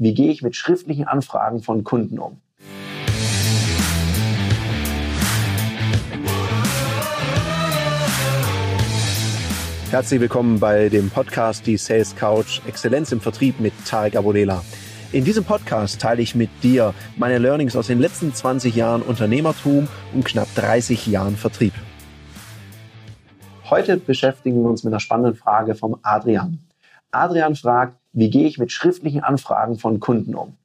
wie gehe ich mit schriftlichen Anfragen von Kunden um. Herzlich willkommen bei dem Podcast Die Sales Couch Exzellenz im Vertrieb mit Tarek Abodela. In diesem Podcast teile ich mit dir meine Learnings aus den letzten 20 Jahren Unternehmertum und knapp 30 Jahren Vertrieb. Heute beschäftigen wir uns mit einer spannenden Frage vom Adrian. Adrian fragt, wie gehe ich mit schriftlichen Anfragen von Kunden um?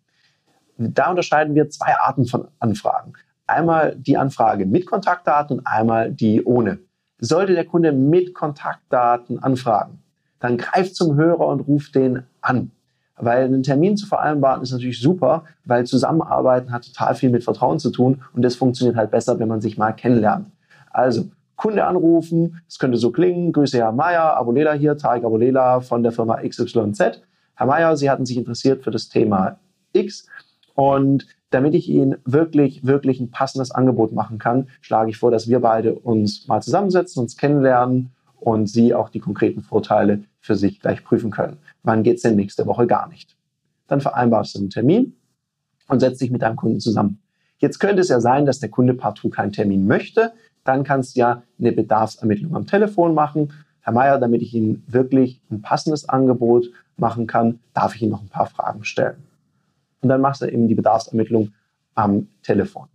Da unterscheiden wir zwei Arten von Anfragen. Einmal die Anfrage mit Kontaktdaten und einmal die ohne. Sollte der Kunde mit Kontaktdaten anfragen, dann greift zum Hörer und ruft den an. Weil einen Termin zu vereinbaren ist natürlich super, weil Zusammenarbeiten hat total viel mit Vertrauen zu tun und das funktioniert halt besser, wenn man sich mal kennenlernt. Also Kunde anrufen, es könnte so klingen, Grüße Herr Meier, Abolela hier, Tarek Abolela von der Firma XYZ. Herr Meier, Sie hatten sich interessiert für das Thema X und damit ich Ihnen wirklich, wirklich ein passendes Angebot machen kann, schlage ich vor, dass wir beide uns mal zusammensetzen, uns kennenlernen und Sie auch die konkreten Vorteile für sich gleich prüfen können. Wann geht es denn nächste Woche gar nicht? Dann vereinbarst du einen Termin und setzt dich mit deinem Kunden zusammen. Jetzt könnte es ja sein, dass der Kunde partout keinen Termin möchte. Dann kannst du ja eine Bedarfsermittlung am Telefon machen. Herr Meier, damit ich Ihnen wirklich ein passendes Angebot machen kann, darf ich Ihnen noch ein paar Fragen stellen. Und dann machst du eben die Bedarfsermittlung am Telefon.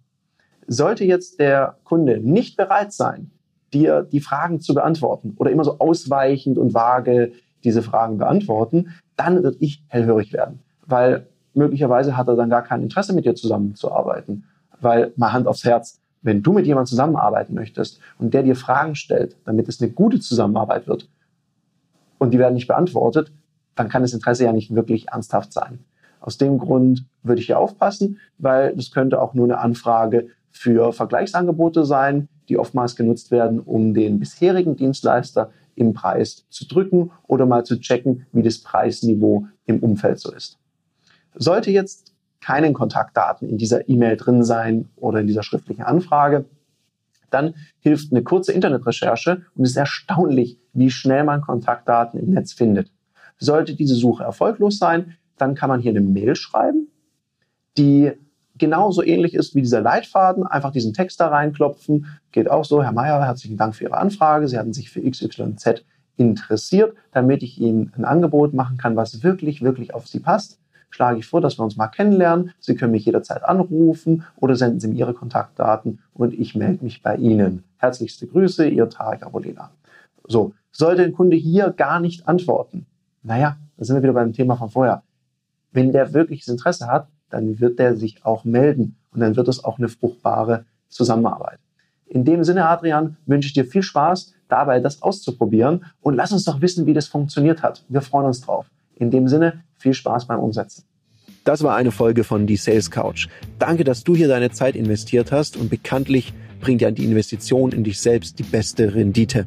Sollte jetzt der Kunde nicht bereit sein, dir die Fragen zu beantworten oder immer so ausweichend und vage diese Fragen beantworten, dann wird ich hellhörig werden, weil möglicherweise hat er dann gar kein Interesse mit dir zusammenzuarbeiten, weil mal Hand aufs Herz, wenn du mit jemandem zusammenarbeiten möchtest und der dir Fragen stellt, damit es eine gute Zusammenarbeit wird und die werden nicht beantwortet, dann kann das Interesse ja nicht wirklich ernsthaft sein. Aus dem Grund würde ich hier aufpassen, weil das könnte auch nur eine Anfrage für Vergleichsangebote sein, die oftmals genutzt werden, um den bisherigen Dienstleister im Preis zu drücken oder mal zu checken, wie das Preisniveau im Umfeld so ist. Sollte jetzt keinen Kontaktdaten in dieser E-Mail drin sein oder in dieser schriftlichen Anfrage, dann hilft eine kurze Internetrecherche und es ist erstaunlich, wie schnell man Kontaktdaten im Netz findet. Sollte diese Suche erfolglos sein, dann kann man hier eine Mail schreiben, die genauso ähnlich ist wie dieser Leitfaden, einfach diesen Text da reinklopfen. Geht auch so, Herr Mayer, herzlichen Dank für Ihre Anfrage. Sie hatten sich für XYZ interessiert, damit ich Ihnen ein Angebot machen kann, was wirklich, wirklich auf Sie passt. Schlage ich vor, dass wir uns mal kennenlernen. Sie können mich jederzeit anrufen oder senden Sie mir Ihre Kontaktdaten und ich melde mich bei Ihnen. Herzlichste Grüße, Ihr Tarek Abolina. So, sollte ein Kunde hier gar nicht antworten, naja, da sind wir wieder beim Thema von vorher wenn der wirkliches Interesse hat, dann wird der sich auch melden und dann wird es auch eine fruchtbare Zusammenarbeit. In dem Sinne, Adrian, wünsche ich dir viel Spaß dabei, das auszuprobieren und lass uns doch wissen, wie das funktioniert hat. Wir freuen uns drauf. In dem Sinne, viel Spaß beim Umsetzen. Das war eine Folge von Die Sales Couch. Danke, dass du hier deine Zeit investiert hast und bekanntlich bringt ja die Investition in dich selbst die beste Rendite.